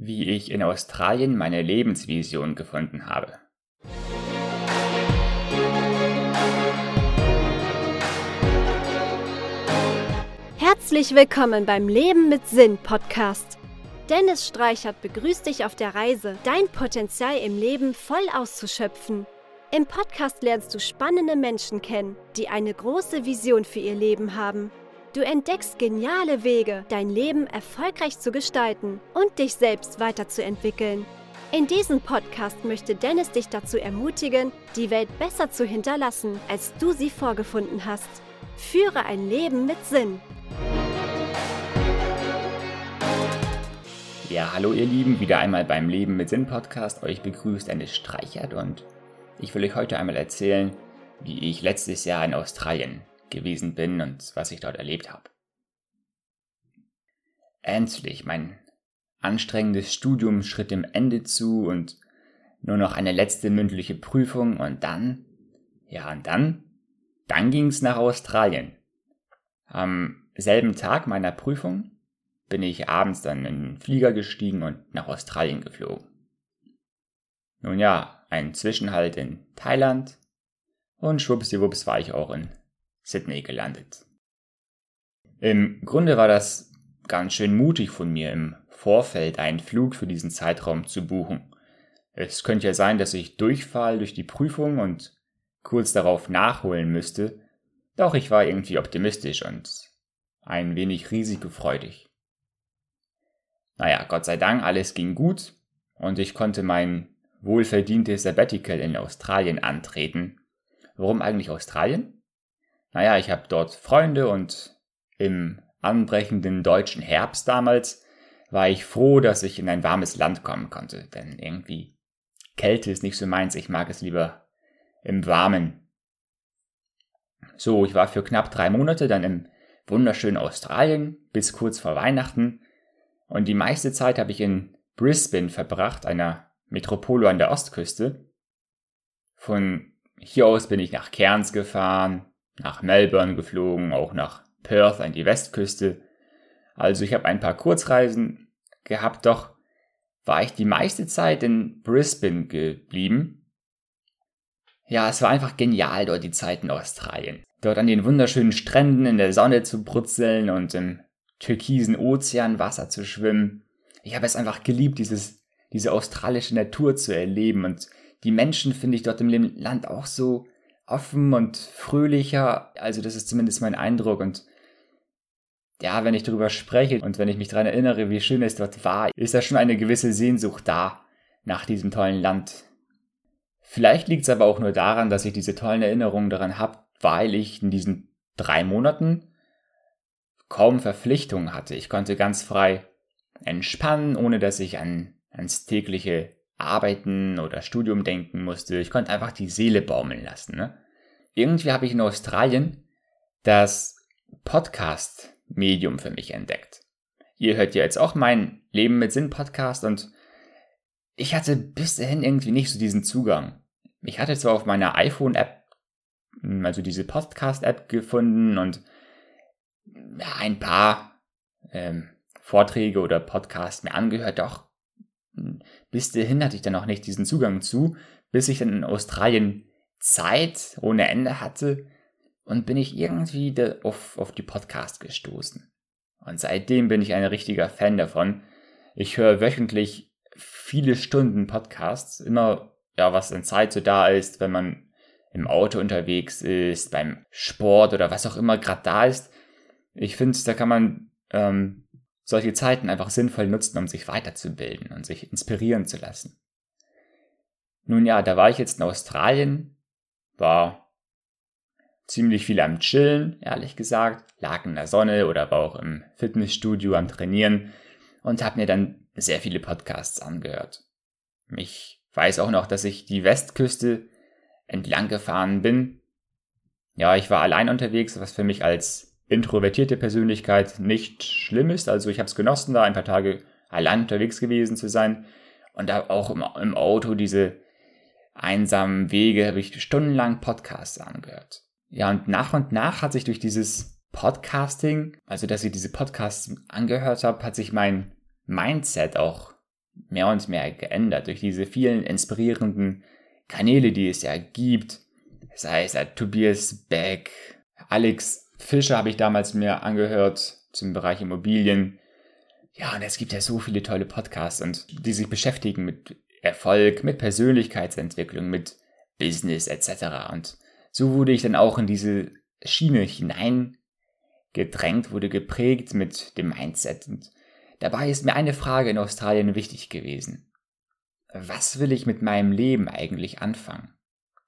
wie ich in Australien meine Lebensvision gefunden habe. Herzlich willkommen beim Leben mit Sinn Podcast. Dennis Streichert begrüßt dich auf der Reise, dein Potenzial im Leben voll auszuschöpfen. Im Podcast lernst du spannende Menschen kennen, die eine große Vision für ihr Leben haben Du entdeckst geniale Wege, dein Leben erfolgreich zu gestalten und dich selbst weiterzuentwickeln. In diesem Podcast möchte Dennis dich dazu ermutigen, die Welt besser zu hinterlassen, als du sie vorgefunden hast. Führe ein Leben mit Sinn. Ja, hallo ihr Lieben, wieder einmal beim Leben mit Sinn Podcast. Euch begrüßt Dennis Streichert und ich will euch heute einmal erzählen, wie ich letztes Jahr in Australien gewesen bin und was ich dort erlebt habe. Endlich, mein anstrengendes Studium schritt dem Ende zu und nur noch eine letzte mündliche Prüfung und dann, ja und dann, dann ging's nach Australien. Am selben Tag meiner Prüfung bin ich abends dann in den Flieger gestiegen und nach Australien geflogen. Nun ja, ein Zwischenhalt in Thailand und schwuppsdiwupps war ich auch in Sydney gelandet. Im Grunde war das ganz schön mutig von mir, im Vorfeld einen Flug für diesen Zeitraum zu buchen. Es könnte ja sein, dass ich durchfall durch die Prüfung und kurz darauf nachholen müsste, doch ich war irgendwie optimistisch und ein wenig risikofreudig. Naja, Gott sei Dank, alles ging gut und ich konnte mein wohlverdientes Sabbatical in Australien antreten. Warum eigentlich Australien? Naja, ich habe dort Freunde und im anbrechenden deutschen Herbst damals war ich froh, dass ich in ein warmes Land kommen konnte, denn irgendwie Kälte ist nicht so meins, ich mag es lieber im Warmen. So, ich war für knapp drei Monate dann im wunderschönen Australien bis kurz vor Weihnachten und die meiste Zeit habe ich in Brisbane verbracht, einer Metropole an der Ostküste. Von hier aus bin ich nach Cairns gefahren, nach Melbourne geflogen, auch nach Perth an die Westküste. Also ich habe ein paar Kurzreisen gehabt, doch war ich die meiste Zeit in Brisbane geblieben. Ja, es war einfach genial dort die Zeit in Australien. Dort an den wunderschönen Stränden in der Sonne zu brutzeln und im türkisen Ozeanwasser zu schwimmen. Ich habe es einfach geliebt, dieses, diese australische Natur zu erleben und die Menschen finde ich dort im Land auch so offen und fröhlicher. Also das ist zumindest mein Eindruck und ja, wenn ich darüber spreche und wenn ich mich daran erinnere, wie schön es dort war, ist da schon eine gewisse Sehnsucht da nach diesem tollen Land. Vielleicht liegt es aber auch nur daran, dass ich diese tollen Erinnerungen daran habe, weil ich in diesen drei Monaten kaum Verpflichtungen hatte. Ich konnte ganz frei entspannen, ohne dass ich an, ans tägliche Arbeiten oder Studium denken musste. Ich konnte einfach die Seele baumeln lassen. Ne? Irgendwie habe ich in Australien das Podcast-Medium für mich entdeckt. Ihr hört ja jetzt auch mein Leben mit Sinn Podcast und ich hatte bis dahin irgendwie nicht so diesen Zugang. Ich hatte zwar auf meiner iPhone-App, hm, also diese Podcast-App gefunden und ein paar ähm, Vorträge oder Podcasts mir angehört, doch bis dahin hatte ich dann auch nicht diesen Zugang zu, bis ich dann in Australien Zeit ohne Ende hatte und bin ich irgendwie auf, auf die Podcast gestoßen. Und seitdem bin ich ein richtiger Fan davon. Ich höre wöchentlich viele Stunden Podcasts, immer ja, was in Zeit so da ist, wenn man im Auto unterwegs ist, beim Sport oder was auch immer gerade da ist. Ich finde, da kann man ähm, solche Zeiten einfach sinnvoll nutzen, um sich weiterzubilden und sich inspirieren zu lassen. Nun ja, da war ich jetzt in Australien, war ziemlich viel am Chillen, ehrlich gesagt, lag in der Sonne oder war auch im Fitnessstudio am Trainieren und habe mir dann sehr viele Podcasts angehört. Ich weiß auch noch, dass ich die Westküste entlang gefahren bin. Ja, ich war allein unterwegs, was für mich als introvertierte Persönlichkeit nicht schlimm ist. Also ich habe es genossen, da ein paar Tage allein unterwegs gewesen zu sein. Und da auch im, im Auto diese einsamen Wege habe ich stundenlang Podcasts angehört. Ja, und nach und nach hat sich durch dieses Podcasting, also dass ich diese Podcasts angehört habe, hat sich mein Mindset auch mehr und mehr geändert durch diese vielen inspirierenden Kanäle, die es ja gibt. Sei es Tobias Beck, Alex Fischer habe ich damals mir angehört zum Bereich Immobilien. Ja, und es gibt ja so viele tolle Podcasts und die sich beschäftigen mit Erfolg, mit Persönlichkeitsentwicklung, mit Business etc. Und so wurde ich dann auch in diese Schiene hineingedrängt, wurde geprägt mit dem Mindset. Und dabei ist mir eine Frage in Australien wichtig gewesen. Was will ich mit meinem Leben eigentlich anfangen?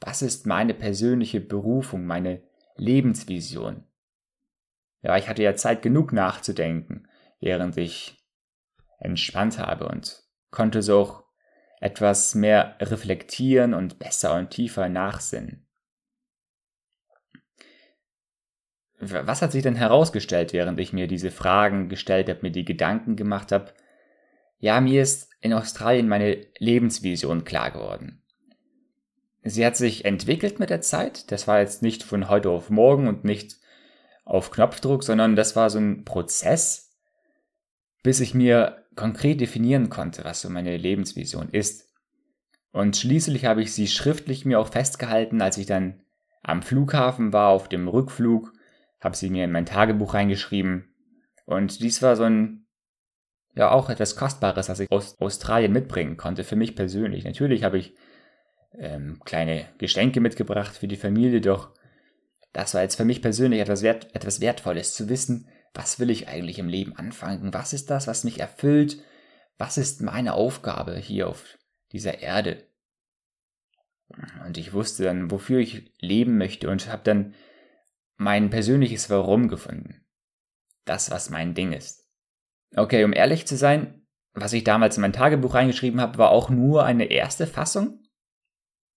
Was ist meine persönliche Berufung, meine Lebensvision? Ja, ich hatte ja Zeit genug nachzudenken, während ich entspannt habe und konnte so auch etwas mehr reflektieren und besser und tiefer nachsinnen. Was hat sich denn herausgestellt, während ich mir diese Fragen gestellt habe, mir die Gedanken gemacht habe? Ja, mir ist in Australien meine Lebensvision klar geworden. Sie hat sich entwickelt mit der Zeit. Das war jetzt nicht von heute auf morgen und nicht auf Knopfdruck, sondern das war so ein Prozess, bis ich mir konkret definieren konnte, was so meine Lebensvision ist. Und schließlich habe ich sie schriftlich mir auch festgehalten, als ich dann am Flughafen war, auf dem Rückflug, habe sie mir in mein Tagebuch reingeschrieben. Und dies war so ein, ja, auch etwas Kostbares, was ich aus Australien mitbringen konnte, für mich persönlich. Natürlich habe ich ähm, kleine Geschenke mitgebracht für die Familie, doch das war jetzt für mich persönlich etwas, Wert, etwas Wertvolles zu wissen, was will ich eigentlich im Leben anfangen? Was ist das, was mich erfüllt? Was ist meine Aufgabe hier auf dieser Erde? Und ich wusste dann, wofür ich leben möchte und habe dann mein persönliches Warum gefunden. Das, was mein Ding ist. Okay, um ehrlich zu sein, was ich damals in mein Tagebuch reingeschrieben habe, war auch nur eine erste Fassung.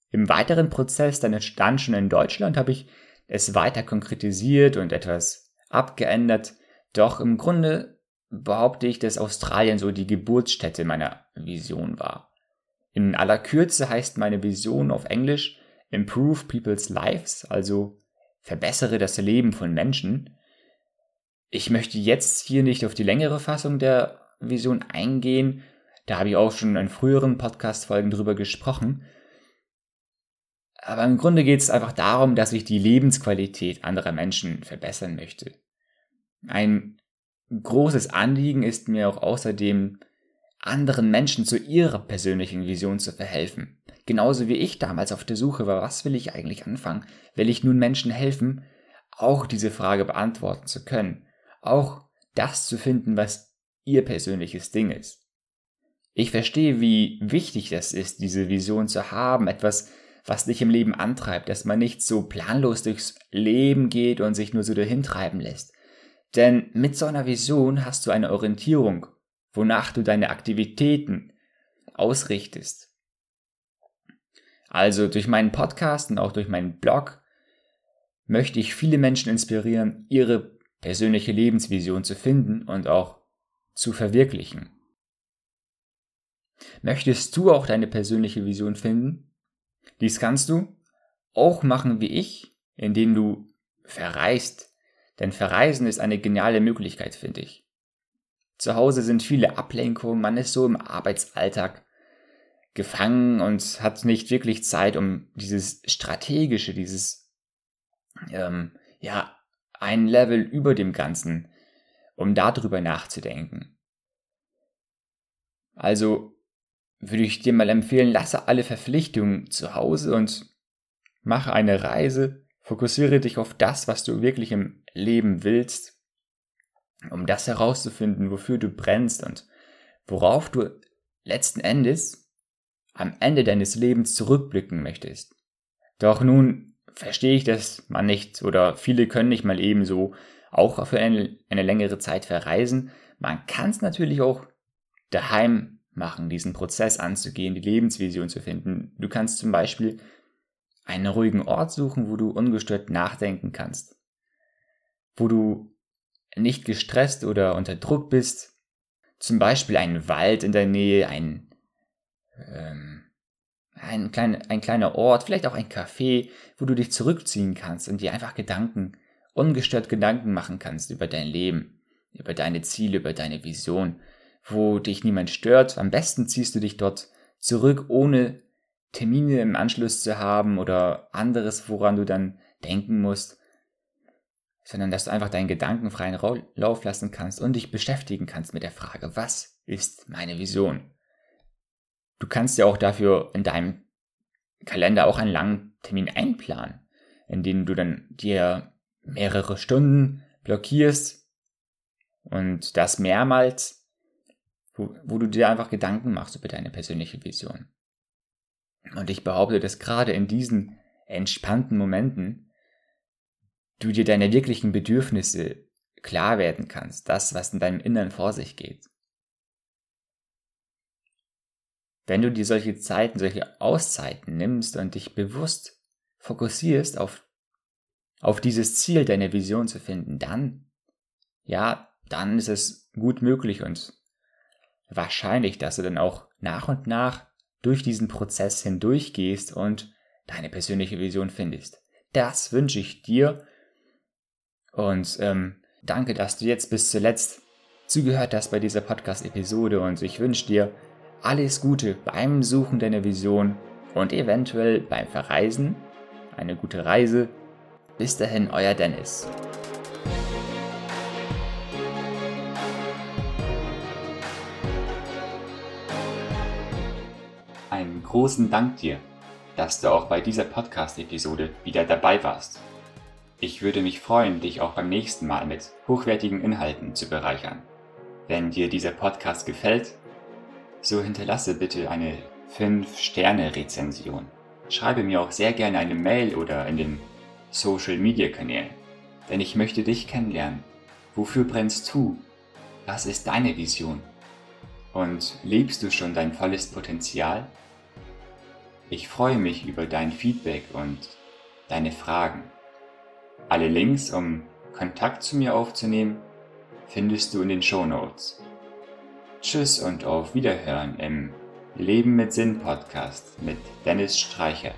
Im weiteren Prozess, dann entstand schon in Deutschland, habe ich es weiter konkretisiert und etwas abgeändert. Doch im Grunde behaupte ich, dass Australien so die Geburtsstätte meiner Vision war. In aller Kürze heißt meine Vision auf Englisch Improve People's Lives, also verbessere das Leben von Menschen. Ich möchte jetzt hier nicht auf die längere Fassung der Vision eingehen, da habe ich auch schon in früheren Podcast-Folgen drüber gesprochen. Aber im Grunde geht es einfach darum, dass ich die Lebensqualität anderer Menschen verbessern möchte. Ein großes Anliegen ist mir auch außerdem, anderen Menschen zu ihrer persönlichen Vision zu verhelfen. Genauso wie ich damals auf der Suche war, was will ich eigentlich anfangen? Will ich nun Menschen helfen, auch diese Frage beantworten zu können? Auch das zu finden, was ihr persönliches Ding ist. Ich verstehe, wie wichtig das ist, diese Vision zu haben, etwas, was dich im Leben antreibt, dass man nicht so planlos durchs Leben geht und sich nur so dahin treiben lässt. Denn mit so einer Vision hast du eine Orientierung, wonach du deine Aktivitäten ausrichtest. Also durch meinen Podcast und auch durch meinen Blog möchte ich viele Menschen inspirieren, ihre persönliche Lebensvision zu finden und auch zu verwirklichen. Möchtest du auch deine persönliche Vision finden? Dies kannst du auch machen wie ich, indem du verreist denn Verreisen ist eine geniale Möglichkeit, finde ich. Zu Hause sind viele Ablenkungen, man ist so im Arbeitsalltag gefangen und hat nicht wirklich Zeit, um dieses strategische, dieses, ähm, ja, ein Level über dem Ganzen, um darüber nachzudenken. Also würde ich dir mal empfehlen, lasse alle Verpflichtungen zu Hause und mache eine Reise, fokussiere dich auf das, was du wirklich im leben willst, um das herauszufinden, wofür du brennst und worauf du letzten Endes am Ende deines Lebens zurückblicken möchtest. Doch nun verstehe ich, dass man nicht oder viele können nicht mal ebenso auch für eine, eine längere Zeit verreisen. Man kann es natürlich auch daheim machen, diesen Prozess anzugehen, die Lebensvision zu finden. Du kannst zum Beispiel einen ruhigen Ort suchen, wo du ungestört nachdenken kannst wo du nicht gestresst oder unter Druck bist. Zum Beispiel ein Wald in der Nähe, ein, ähm, ein, klein, ein kleiner Ort, vielleicht auch ein Café, wo du dich zurückziehen kannst und dir einfach Gedanken, ungestört Gedanken machen kannst über dein Leben, über deine Ziele, über deine Vision. Wo dich niemand stört. Am besten ziehst du dich dort zurück, ohne Termine im Anschluss zu haben oder anderes, woran du dann denken musst, sondern dass du einfach deinen Gedanken freien Lauf lassen kannst und dich beschäftigen kannst mit der Frage, was ist meine Vision? Du kannst ja auch dafür in deinem Kalender auch einen langen Termin einplanen, in dem du dann dir mehrere Stunden blockierst und das mehrmals, wo, wo du dir einfach Gedanken machst über deine persönliche Vision. Und ich behaupte, dass gerade in diesen entspannten Momenten du dir deine wirklichen Bedürfnisse klar werden kannst, das, was in deinem Innern vor sich geht. Wenn du dir solche Zeiten, solche Auszeiten nimmst und dich bewusst fokussierst auf, auf dieses Ziel, deine Vision zu finden, dann, ja, dann ist es gut möglich und wahrscheinlich, dass du dann auch nach und nach durch diesen Prozess hindurchgehst und deine persönliche Vision findest. Das wünsche ich dir und ähm, danke, dass du jetzt bis zuletzt zugehört hast bei dieser Podcast-Episode und ich wünsche dir alles Gute beim Suchen deiner Vision und eventuell beim Verreisen. Eine gute Reise. Bis dahin, euer Dennis. Großen Dank dir, dass du auch bei dieser Podcast-Episode wieder dabei warst. Ich würde mich freuen, dich auch beim nächsten Mal mit hochwertigen Inhalten zu bereichern. Wenn dir dieser Podcast gefällt, so hinterlasse bitte eine 5-Sterne-Rezension. Schreibe mir auch sehr gerne eine Mail oder in den Social-Media-Kanälen, denn ich möchte dich kennenlernen. Wofür brennst du? Was ist deine Vision? Und lebst du schon dein volles Potenzial? Ich freue mich über dein Feedback und deine Fragen. Alle Links, um Kontakt zu mir aufzunehmen, findest du in den Show Notes. Tschüss und auf Wiederhören im Leben mit Sinn Podcast mit Dennis Streichert.